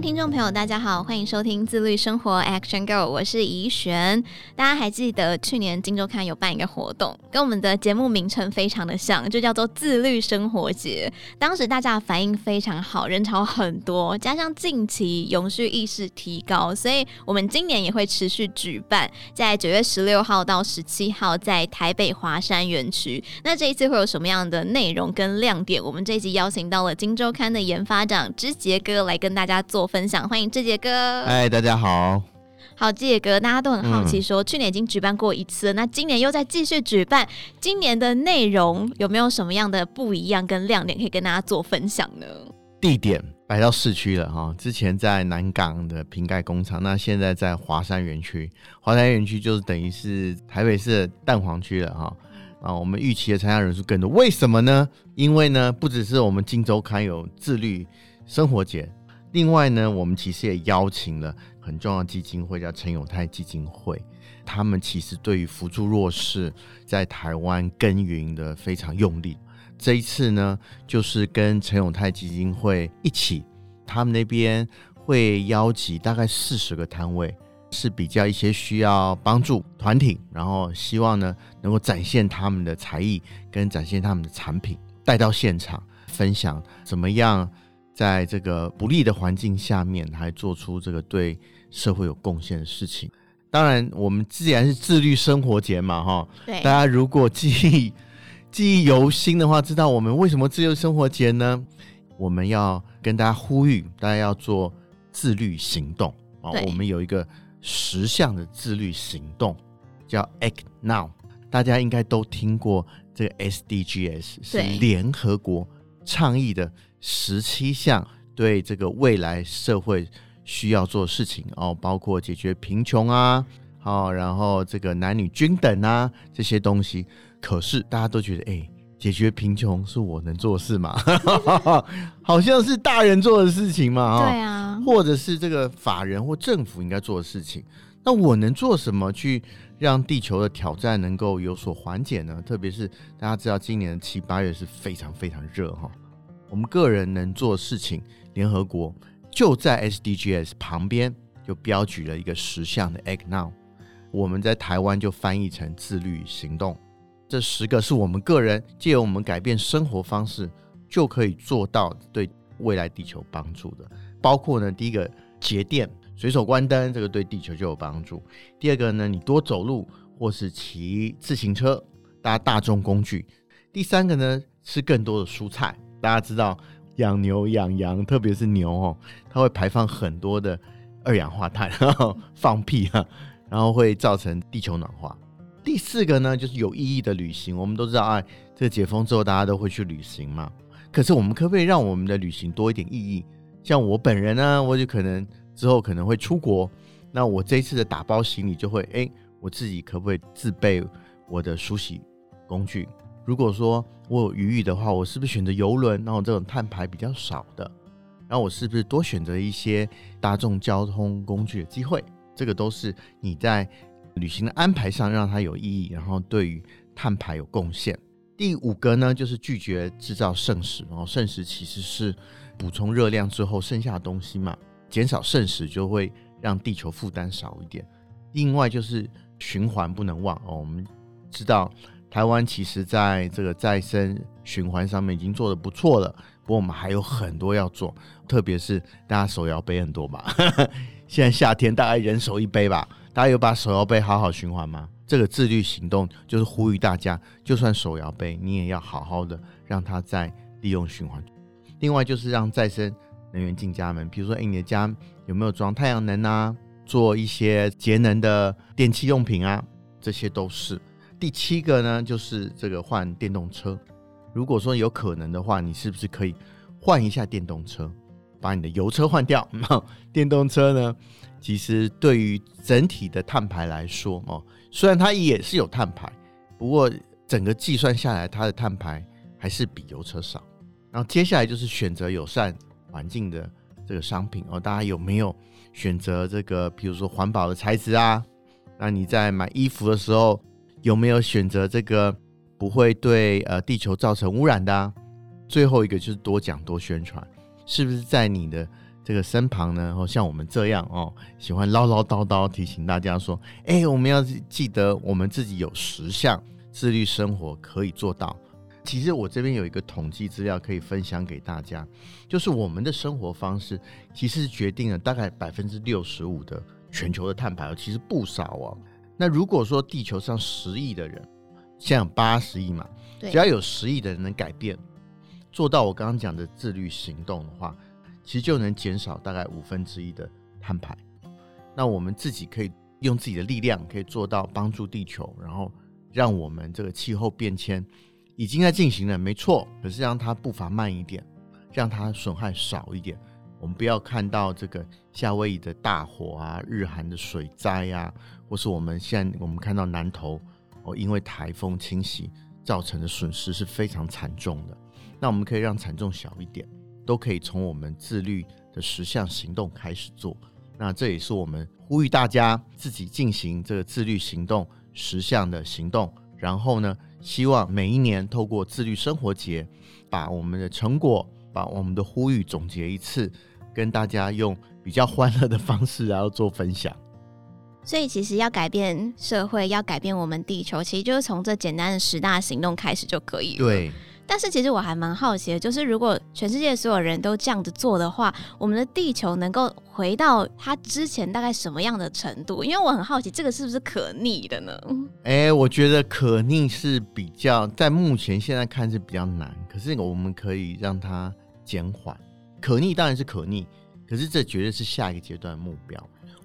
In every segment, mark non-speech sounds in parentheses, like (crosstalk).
听众朋友，大家好，欢迎收听自律生活 Action Go，我是怡璇。大家还记得去年金周刊有办一个活动，跟我们的节目名称非常的像，就叫做自律生活节。当时大家的反应非常好，人潮很多，加上近期永续意识提高，所以我们今年也会持续举办，在九月十六号到十七号在台北华山园区。那这一次会有什么样的内容跟亮点？我们这一集邀请到了金周刊的研发长之杰哥来跟大家做分享，欢迎志杰哥。嗨，大家好。好，之杰哥，大家都很好奇说，去年已经举办过一次，那今年又在继续举办，今年的内容有没有什么样的不一样跟亮点可以跟大家做分享呢？地点摆到市区了哈，之前在南港的瓶盖工厂，那现在在华山园区，华山园区就是等于是台北市的蛋黄区了哈。啊，我们预期的参加人数更多，为什么呢？因为呢，不只是我们今周刊有自律生活节。另外呢，我们其实也邀请了很重要的基金会，叫陈永泰基金会。他们其实对于扶助弱势，在台湾耕耘的非常用力。这一次呢，就是跟陈永泰基金会一起，他们那边会邀集大概四十个摊位，是比较一些需要帮助团体，然后希望呢能够展现他们的才艺跟展现他们的产品，带到现场分享怎么样。在这个不利的环境下面，还做出这个对社会有贡献的事情。当然，我们既然是自律生活节嘛，哈，对，大家如果记忆记忆犹新的话，知道我们为什么自律生活节呢？我们要跟大家呼吁，大家要做自律行动啊。我们有一个十项的自律行动，叫 Act Now。大家应该都听过这个 SDGs，是联合国倡议的。十七项对这个未来社会需要做的事情哦，包括解决贫穷啊，好，然后这个男女均等啊这些东西。可是大家都觉得，哎、欸，解决贫穷是我能做的事吗？(laughs) 好像是大人做的事情嘛，对啊，或者是这个法人或政府应该做的事情。那我能做什么去让地球的挑战能够有所缓解呢？特别是大家知道，今年的七八月是非常非常热哈。我们个人能做的事情，联合国就在 SDGs 旁边就标举了一个十项的 Act Now，我们在台湾就翻译成自律行动。这十个是我们个人借由我们改变生活方式就可以做到对未来地球帮助的，包括呢，第一个节电，随手关灯，这个对地球就有帮助。第二个呢，你多走路或是骑自行车，搭大众工具。第三个呢，吃更多的蔬菜。大家知道养牛养羊，特别是牛哦，它会排放很多的二氧化碳，然后放屁啊，然后会造成地球暖化。第四个呢，就是有意义的旅行。我们都知道，哎，这解封之后，大家都会去旅行嘛。可是我们可不可以让我们的旅行多一点意义？像我本人呢，我就可能之后可能会出国，那我这一次的打包行李就会，哎，我自己可不可以自备我的梳洗工具？如果说我有余裕的话，我是不是选择游轮？然后这种碳排比较少的，然后我是不是多选择一些大众交通工具的机会？这个都是你在旅行的安排上让它有意义，然后对于碳排有贡献。第五个呢，就是拒绝制造剩食。然后剩食其实是补充热量之后剩下的东西嘛，减少剩食就会让地球负担少一点。另外就是循环不能忘哦，我们知道。台湾其实在这个再生循环上面已经做得不错了，不过我们还有很多要做，特别是大家手摇杯很多吧？(laughs) 现在夏天大概人手一杯吧，大家有把手摇杯好好循环吗？这个自律行动就是呼吁大家，就算手摇杯，你也要好好的让它再利用循环。另外就是让再生能源进家门，比如说，哎，你的家有没有装太阳能啊？做一些节能的电器用品啊，这些都是。第七个呢，就是这个换电动车。如果说有可能的话，你是不是可以换一下电动车，把你的油车换掉？(laughs) 电动车呢，其实对于整体的碳排来说，哦，虽然它也是有碳排，不过整个计算下来，它的碳排还是比油车少。然后接下来就是选择友善环境的这个商品哦。大家有没有选择这个，比如说环保的材质啊？那你在买衣服的时候有没有选择这个不会对呃地球造成污染的啊？最后一个就是多讲多宣传，是不是在你的这个身旁呢？哦，像我们这样哦，喜欢唠唠叨叨提醒大家说，哎，我们要记得我们自己有十项自律生活可以做到。其实我这边有一个统计资料可以分享给大家，就是我们的生活方式其实决定了大概百分之六十五的全球的碳排，其实不少哦。那如果说地球上十亿的人，现在有八十亿嘛，只要有十亿的人能改变。做到我刚刚讲的自律行动的话，其实就能减少大概五分之一的碳排。那我们自己可以用自己的力量，可以做到帮助地球，然后让我们这个气候变迁已经在进行了，没错。可是让它步伐慢一点，让它损害少一点。我们不要看到这个夏威夷的大火啊，日韩的水灾呀，或是我们现在我们看到南投哦，因为台风侵袭造成的损失是非常惨重的。那我们可以让惨重小一点，都可以从我们自律的十项行动开始做。那这也是我们呼吁大家自己进行这个自律行动十项的行动。然后呢，希望每一年透过自律生活节，把我们的成果，把我们的呼吁总结一次，跟大家用比较欢乐的方式然后做分享。所以，其实要改变社会，要改变我们地球，其实就是从这简单的十大行动开始就可以了。对。但是其实我还蛮好奇的，就是如果全世界所有人都这样子做的话，我们的地球能够回到它之前大概什么样的程度？因为我很好奇，这个是不是可逆的呢？哎、欸，我觉得可逆是比较在目前现在看是比较难，可是我们可以让它减缓。可逆当然是可逆，可是这绝对是下一个阶段的目标。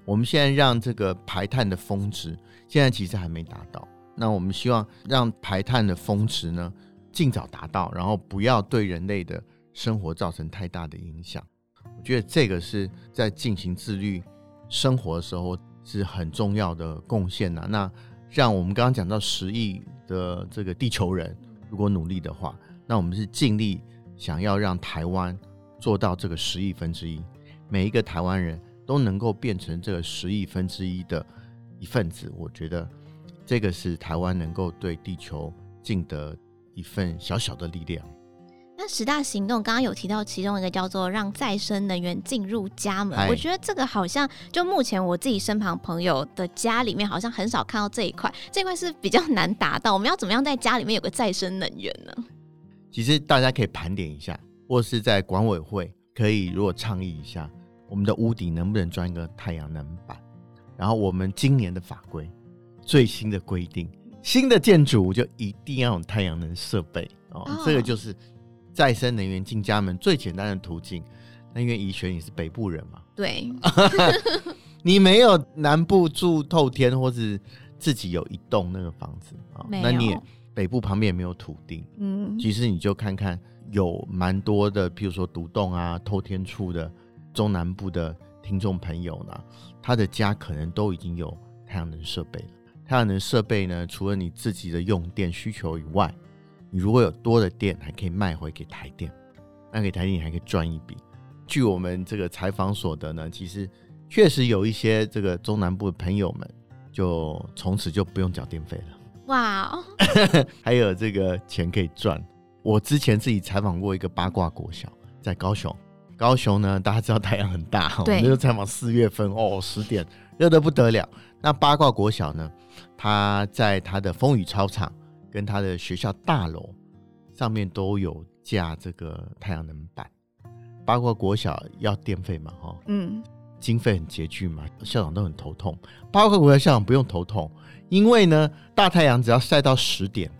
我们现在让这个排碳的峰值现在其实还没达到，那我们希望让排碳的峰值呢，尽早达到，然后不要对人类的生活造成太大的影响。我觉得这个是在进行自律生活的时候是很重要的贡献呐。那让我们刚刚讲到十亿的这个地球人，如果努力的话，那我们是尽力想要让台湾做到这个十亿分之一，每一个台湾人都能够变成这个十亿分之一的一份子。我觉得这个是台湾能够对地球尽的。一份小小的力量。那十大行动刚刚有提到，其中一个叫做让再生能源进入家门。我觉得这个好像就目前我自己身旁朋友的家里面，好像很少看到这一块。这一块是比较 (laughs) 难达到。我们要怎么样在家里面有个再生能源呢？其实大家可以盘点一下，或是在管委会可以如果倡议一下，我们的屋顶能不能装一个太阳能板？然后我们今年的法规最新的规定。新的建筑就一定要有太阳能设备哦，oh. 这个就是再生能源进家门最简单的途径。那因为宜璇你是北部人嘛，对，(laughs) 你没有南部住透天或是自己有一栋那个房子啊，哦、那你也北部旁边也没有土地，嗯，其实你就看看有蛮多的，譬如说独栋啊、透天厝的中南部的听众朋友呢，他的家可能都已经有太阳能设备了。太阳能设备呢，除了你自己的用电需求以外，你如果有多的电，还可以卖回给台电，卖给台电你还可以赚一笔。据我们这个采访所得呢，其实确实有一些这个中南部的朋友们，就从此就不用缴电费了。哇哦，(laughs) 还有这个钱可以赚。我之前自己采访过一个八卦国小，在高雄。高雄呢，大家知道太阳很大，(laughs) 我们就采访四月份哦，十点热得不得了。那八卦国小呢？他在他的风雨操场跟他的学校大楼上面都有架这个太阳能板。八卦国小要电费嘛？哈，嗯，经费很拮据嘛，校长都很头痛。八卦国小校长不用头痛，因为呢，大太阳只要晒到十点，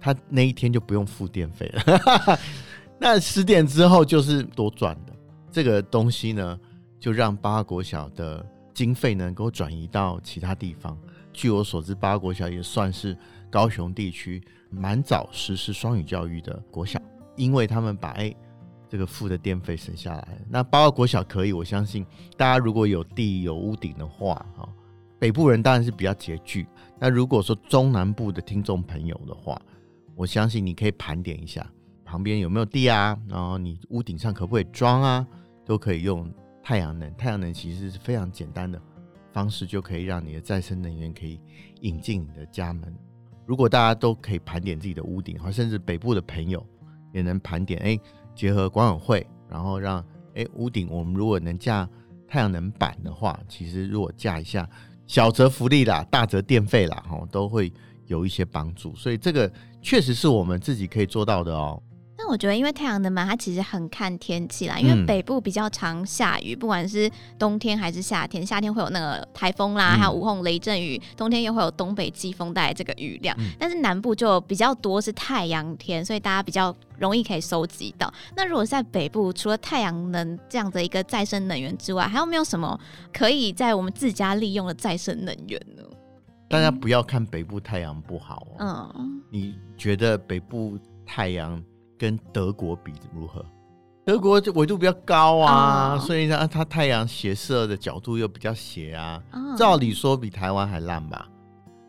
他那一天就不用付电费了。(laughs) 那十点之后就是多赚的。这个东西呢，就让八国小的。经费能够转移到其他地方。据我所知，八国小也算是高雄地区蛮早实施双语教育的国小，因为他们把哎这个付的电费省下来。那八国小可以，我相信大家如果有地有屋顶的话，哈，北部人当然是比较拮据。那如果说中南部的听众朋友的话，我相信你可以盘点一下旁边有没有地啊，然后你屋顶上可不可以装啊？都可以用太阳能。太阳能其实是非常简单的方式，就可以让你的再生能源可以引进你的家门。如果大家都可以盘点自己的屋顶，或甚至北部的朋友也能盘点，哎，结合管委会，然后让哎屋顶我们如果能架太阳能板的话，其实如果架一下，小则福利啦，大则电费啦，哈，都会有一些帮助。所以这个确实是我们自己可以做到的哦。那我觉得，因为太阳能板它其实很看天气啦，因为北部比较常下雨，不管是冬天还是夏天，夏天会有那个台风啦，还有午后雷阵雨，冬天又会有东北季风带来这个雨量。但是南部就比较多是太阳天，所以大家比较容易可以收集到。那如果在北部，除了太阳能这样的一个再生能源之外，还有没有什么可以在我们自家利用的再生能源呢？大家不要看北部太阳不好哦。嗯，你觉得北部太阳？跟德国比如何？德国纬度比较高啊，哦、所以呢，它太阳斜射的角度又比较斜啊。哦、照理说比台湾还烂吧？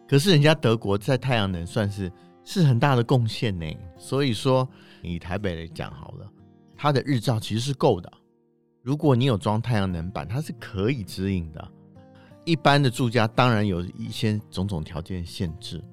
可是人家德国在太阳能算是是很大的贡献呢。所以说，以台北来讲好了，它的日照其实是够的。如果你有装太阳能板，它是可以指引的。一般的住家当然有一些种种条件限制，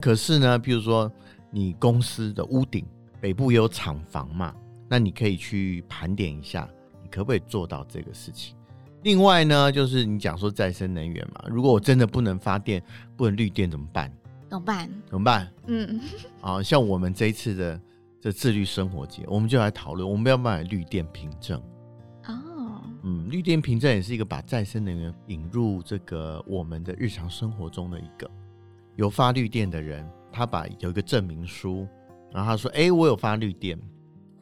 可是呢，比如说你公司的屋顶。北部有厂房嘛？那你可以去盘点一下，你可不可以做到这个事情？另外呢，就是你讲说再生能源嘛，如果我真的不能发电，不能绿电怎么办？怎么办？怎么办？嗯，(laughs) 啊，像我们这一次的这自律生活节，我们就来讨论，我们要不要买绿电凭证？哦，嗯，绿电凭证也是一个把再生能源引入这个我们的日常生活中的一个有发绿电的人，他把有一个证明书。然后他说：“哎，我有发绿电，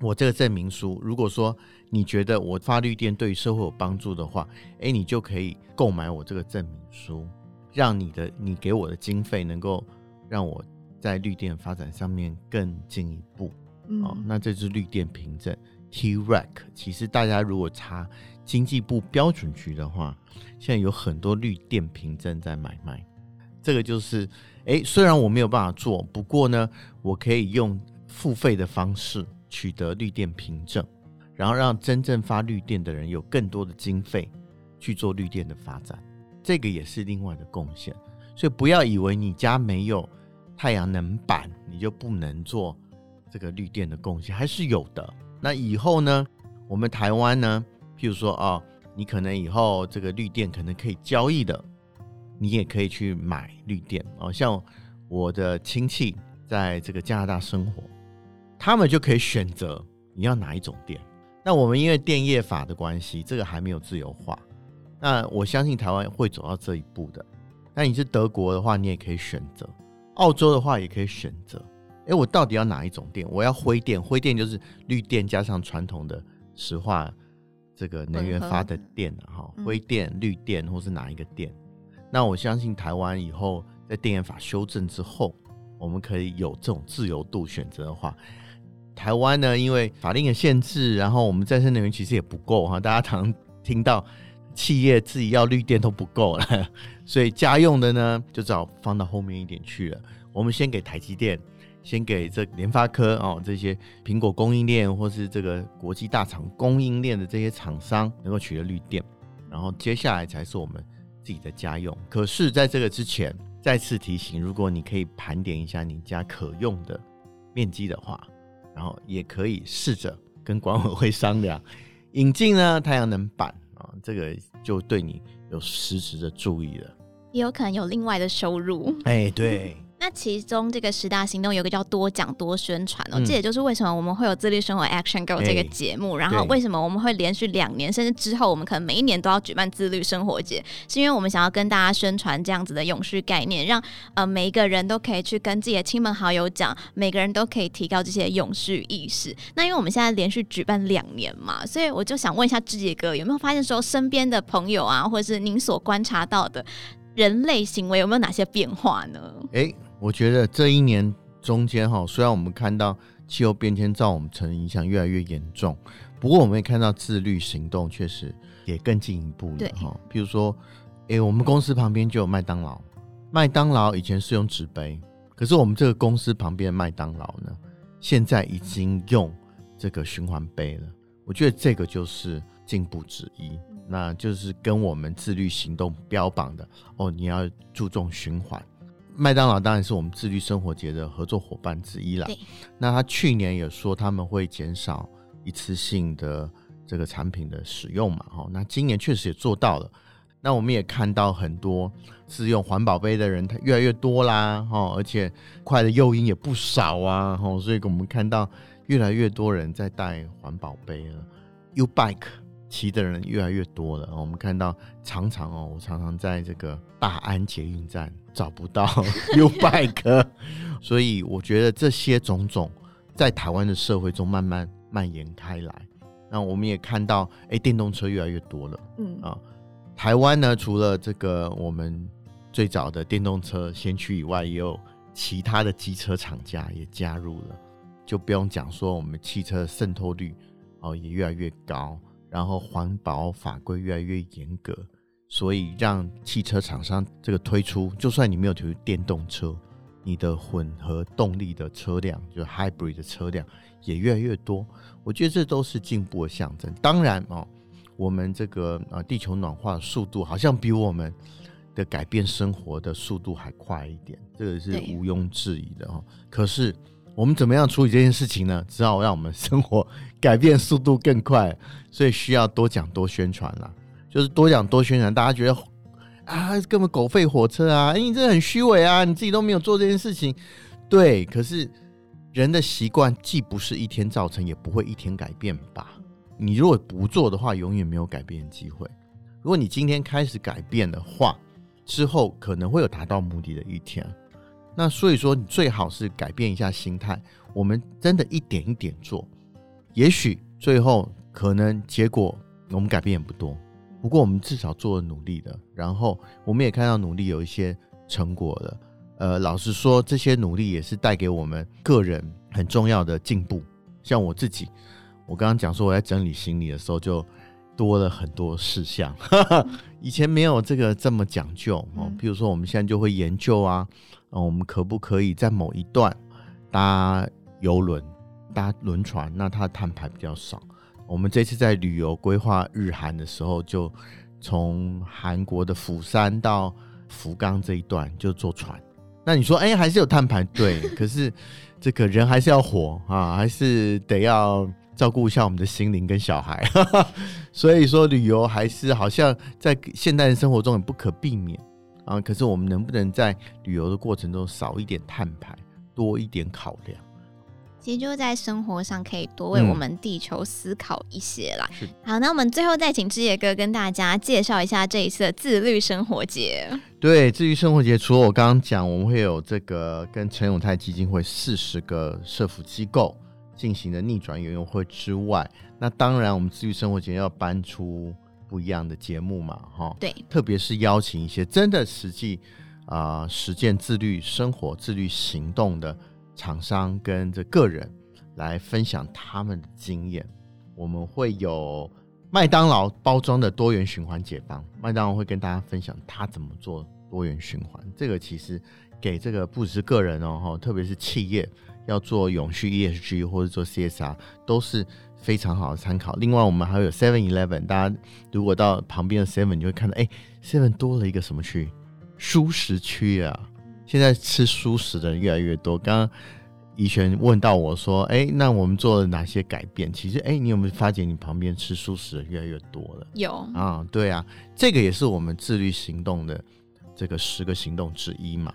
我这个证明书，如果说你觉得我发绿电对社会有帮助的话，哎，你就可以购买我这个证明书，让你的你给我的经费能够让我在绿电发展上面更进一步。嗯、哦，那这是绿电凭证 T-REC。其实大家如果查经济部标准局的话，现在有很多绿电凭证在买卖。”这个就是，诶，虽然我没有办法做，不过呢，我可以用付费的方式取得绿电凭证，然后让真正发绿电的人有更多的经费去做绿电的发展，这个也是另外的贡献。所以不要以为你家没有太阳能板，你就不能做这个绿电的贡献，还是有的。那以后呢，我们台湾呢，譬如说啊、哦，你可能以后这个绿电可能可以交易的。你也可以去买绿电哦，像我的亲戚在这个加拿大生活，他们就可以选择你要哪一种电。那我们因为电业法的关系，这个还没有自由化。那我相信台湾会走到这一步的。那你是德国的话，你也可以选择；澳洲的话也可以选择。诶，我到底要哪一种电？我要灰电，灰电就是绿电加上传统的石化这个能源发的电哈，灰电、绿电或是哪一个电？那我相信台湾以后在电业法修正之后，我们可以有这种自由度选择的话，台湾呢，因为法令的限制，然后我们再生能源其实也不够哈，大家常听到企业自己要绿电都不够了，所以家用的呢就只好放到后面一点去了。我们先给台积电，先给这联发科哦，这些苹果供应链或是这个国际大厂供应链的这些厂商能够取得绿电，然后接下来才是我们。自己的家用，可是在这个之前，再次提醒，如果你可以盘点一下你家可用的面积的话，然后也可以试着跟管委会商量引进呢太阳能板啊，这个就对你有实质的注意了，也有可能有另外的收入。哎，对。那其中这个十大行动有个叫多讲多宣传哦，嗯、这也就是为什么我们会有自律生活 Action Go 这个节目，欸、然后为什么我们会连续两年，甚至之后我们可能每一年都要举办自律生活节，是因为我们想要跟大家宣传这样子的永续概念，让呃每一个人都可以去跟自己的亲朋好友讲，每个人都可以提高这些永续意识。那因为我们现在连续举办两年嘛，所以我就想问一下志杰哥，有没有发现说身边的朋友啊，或者是您所观察到的人类行为有没有哪些变化呢？欸我觉得这一年中间哈，虽然我们看到气候变迁造我们城影响越来越严重，不过我们也看到自律行动确实也更进一步了哈。比如说，诶，我们公司旁边就有麦当劳，麦当劳以前是用纸杯，可是我们这个公司旁边的麦当劳呢，现在已经用这个循环杯了。我觉得这个就是进步之一，那就是跟我们自律行动标榜的哦，你要注重循环。麦当劳当然是我们自律生活节的合作伙伴之一啦。对那他去年也说他们会减少一次性的这个产品的使用嘛，哈，那今年确实也做到了。那我们也看到很多自用环保杯的人，他越来越多啦，哈，而且快的诱因也不少啊，哈，所以我们看到越来越多人在带环保杯了。U-Bike 骑的人越来越多了，我们看到常常哦，我常常在这个大安捷运站找不到 (laughs) U-Bike，(laughs) 所以我觉得这些种种在台湾的社会中慢慢蔓延开来。那我们也看到，哎，电动车越来越多了，嗯啊。台湾呢，除了这个我们最早的电动车先驱以外，也有其他的机车厂家也加入了，就不用讲说我们汽车渗透率哦也越来越高，然后环保法规越来越严格，所以让汽车厂商这个推出，就算你没有推出电动车，你的混合动力的车辆，就 hybrid 的车辆也越来越多，我觉得这都是进步的象征。当然哦。我们这个啊，地球暖化的速度好像比我们的改变生活的速度还快一点，这个是毋庸置疑的哦。可是我们怎么样处理这件事情呢？只好让我们生活 (laughs) 改变速度更快，所以需要多讲多宣传啦。就是多讲多宣传，大家觉得啊，根本狗吠火车啊，哎，你这很虚伪啊，你自己都没有做这件事情。对，可是人的习惯既不是一天造成，也不会一天改变吧。你如果不做的话，永远没有改变的机会。如果你今天开始改变的话，之后可能会有达到目的的一天。那所以说，你最好是改变一下心态。我们真的一点一点做，也许最后可能结果我们改变也不多。不过我们至少做了努力的，然后我们也看到努力有一些成果了。呃，老实说，这些努力也是带给我们个人很重要的进步。像我自己。我刚刚讲说，我在整理行李的时候就多了很多事项，(laughs) 以前没有这个这么讲究哦。比如说，我们现在就会研究啊，我们可不可以在某一段搭游轮、搭轮船？那它的碳排比较少。我们这次在旅游规划日韩的时候，就从韩国的釜山到福冈这一段就坐船。那你说，哎，还是有碳排？对，可是这个人还是要活啊，还是得要。照顾一下我们的心灵跟小孩，(laughs) 所以说旅游还是好像在现代人生活中也不可避免啊。可是我们能不能在旅游的过程中少一点碳排，多一点考量？其实就是在生活上可以多为我们地球思考一些啦。嗯、好，那我们最后再请志野哥跟大家介绍一下这一次的自律生活节。对，自律生活节除了我刚刚讲，我们会有这个跟陈永泰基金会四十个社福机构。进行的逆转游泳会之外，那当然我们自律生活节要搬出不一样的节目嘛，哈，对，特别是邀请一些真的实际啊、呃、实践自律生活、自律行动的厂商跟这个人来分享他们的经验。我们会有麦当劳包装的多元循环解方，麦当劳会跟大家分享他怎么做多元循环。这个其实给这个不只是个人哦，特别是企业。要做永续 ESG 或者做 CSR 都是非常好的参考。另外，我们还有 Seven Eleven，大家如果到旁边的 Seven，你就会看到，哎，Seven 多了一个什么区？舒适区啊！现在吃素食的人越来越多。刚刚怡璇问到我说，哎，那我们做了哪些改变？其实，哎，你有没有发觉你旁边吃素食的人越来越多了？有啊，对啊，这个也是我们自律行动的这个十个行动之一嘛。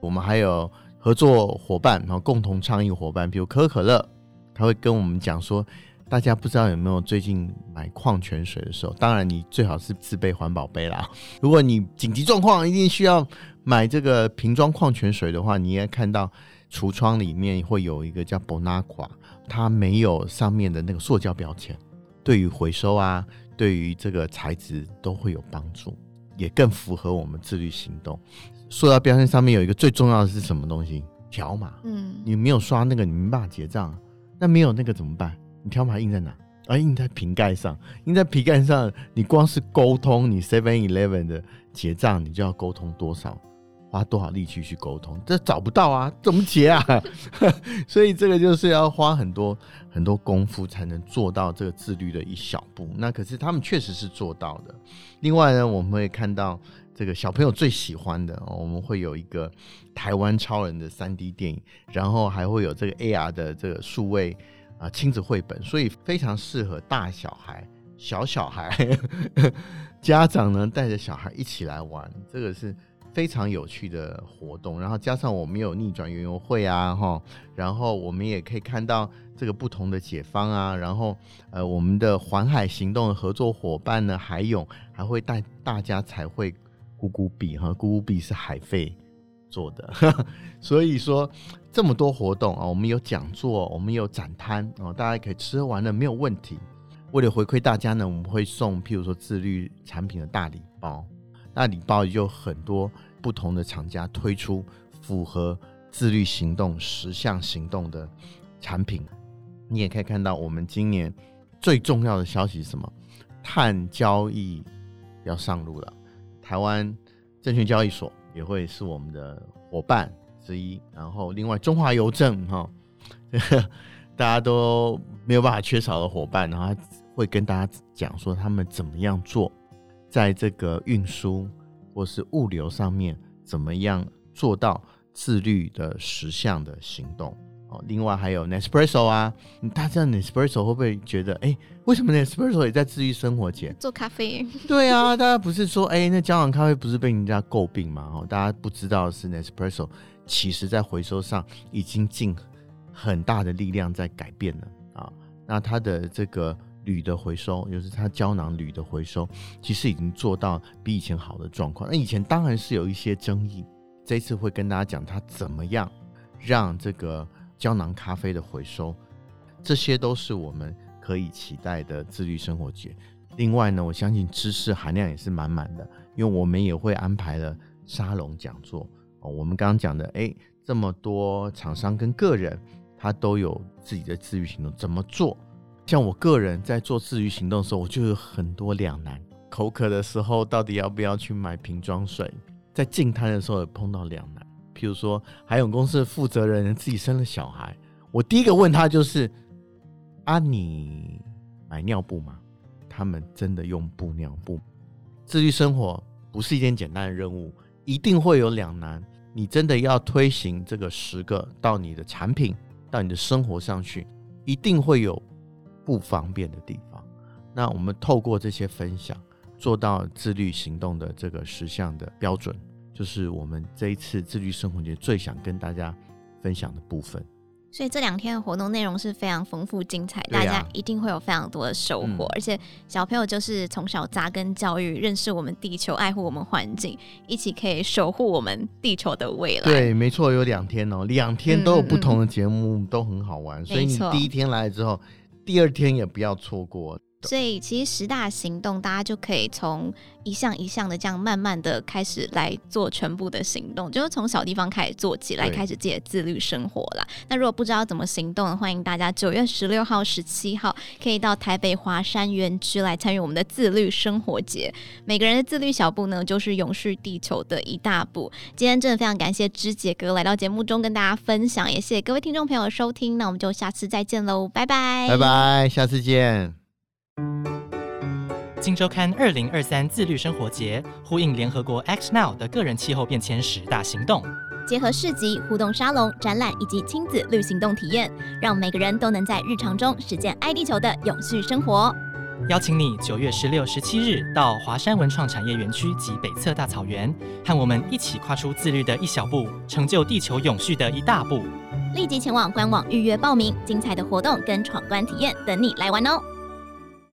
我们还有。合作伙伴，然后共同倡议伙伴，比如可口可乐，他会跟我们讲说，大家不知道有没有最近买矿泉水的时候，当然你最好是自备环保杯啦。如果你紧急状况一定需要买这个瓶装矿泉水的话，你应该看到橱窗里面会有一个叫 Bonaqua，它没有上面的那个塑胶标签，对于回收啊，对于这个材质都会有帮助，也更符合我们自律行动。塑料标签上面有一个最重要的是什么东西？条码。嗯，你没有刷那个，你没办法结账。那没有那个怎么办？你条码印在哪？啊，印在瓶盖上。印在瓶盖上，你光是沟通你 Seven Eleven 的结账，你就要沟通多少？花多少力气去沟通？这找不到啊，怎么结啊？(laughs) 所以这个就是要花很多很多功夫才能做到这个自律的一小步。那可是他们确实是做到的。另外呢，我们会看到这个小朋友最喜欢的，我们会有一个台湾超人的 3D 电影，然后还会有这个 AR 的这个数位啊亲子绘本，所以非常适合大小孩、小小孩。(laughs) 家长呢带着小孩一起来玩，这个是非常有趣的活动。然后加上我们有逆转园游会啊，哈，然后我们也可以看到这个不同的解方啊。然后呃，我们的环海行动的合作伙伴呢，海勇还会带大家彩绘咕咕币哈，咕咕币是海费做的，(laughs) 所以说这么多活动啊，我们有讲座，我们有展摊哦，大家可以吃喝玩乐没有问题。为了回馈大家呢，我们会送，譬如说自律产品的大礼包。那礼包也就很多不同的厂家推出符合自律行动十项行动的产品。你也可以看到，我们今年最重要的消息是什么？碳交易要上路了，台湾证券交易所也会是我们的伙伴之一。然后，另外中华邮政哈，(laughs) 大家都没有办法缺少的伙伴，然后。会跟大家讲说他们怎么样做，在这个运输或是物流上面怎么样做到自律的十项的行动哦。另外还有 Nespresso 啊，大家 Nespresso 会不会觉得，哎，为什么 Nespresso 也在自律生活节做咖啡？对啊，大家不是说，哎，那胶囊咖啡不是被人家诟病吗？哦，大家不知道是 Nespresso 其实在回收上已经尽很大的力量在改变了啊。那它的这个。铝的回收，就是它胶囊铝的回收，其实已经做到比以前好的状况。那以前当然是有一些争议，这次会跟大家讲它怎么样让这个胶囊咖啡的回收，这些都是我们可以期待的自律生活节。另外呢，我相信知识含量也是满满的，因为我们也会安排了沙龙讲座哦。我们刚刚讲的，哎，这么多厂商跟个人，他都有自己的自律行动，怎么做？像我个人在做自愈行动的时候，我就有很多两难。口渴的时候，到底要不要去买瓶装水？在进摊的时候也碰到两难。譬如说，海永公司的负责人自己生了小孩，我第一个问他就是：啊，你买尿布吗？他们真的用布尿布。自愈生活不是一件简单的任务，一定会有两难。你真的要推行这个十个到你的产品，到你的生活上去，一定会有。不方便的地方，那我们透过这些分享，做到自律行动的这个十项的标准，就是我们这一次自律生活节最想跟大家分享的部分。所以这两天的活动内容是非常丰富精彩，大家一定会有非常多的收获。而且小朋友就是从小扎根教育，认识我们地球，爱护我们环境，一起可以守护我们地球的未来。对，没错，有两天哦，两天都有不同的节目，嗯嗯、都很好玩。所以你第一天来之后。第二天也不要错过。所以其实十大行动，大家就可以从一项一项的这样慢慢的开始来做全部的行动，就是从小地方开始做起来，开始自己的自律生活啦。那如果不知道怎么行动，欢迎大家九月十六号、十七号可以到台北华山园区来参与我们的自律生活节。每个人的自律小步呢，就是永续地球的一大步。今天真的非常感谢之杰哥来到节目中跟大家分享，也谢谢各位听众朋友的收听。那我们就下次再见喽，拜拜，拜拜，下次见。今周刊二零二三自律生活节呼应联合国 Act Now 的个人气候变迁十大行动，结合市集、互动沙龙、展览以及亲子绿行动体验，让每个人都能在日常中实践爱地球的永续生活。邀请你九月十六、十七日到华山文创产业园区及北侧大草原，和我们一起跨出自律的一小步，成就地球永续的一大步。立即前往官网预约报名，精彩的活动跟闯关体验等你来玩哦！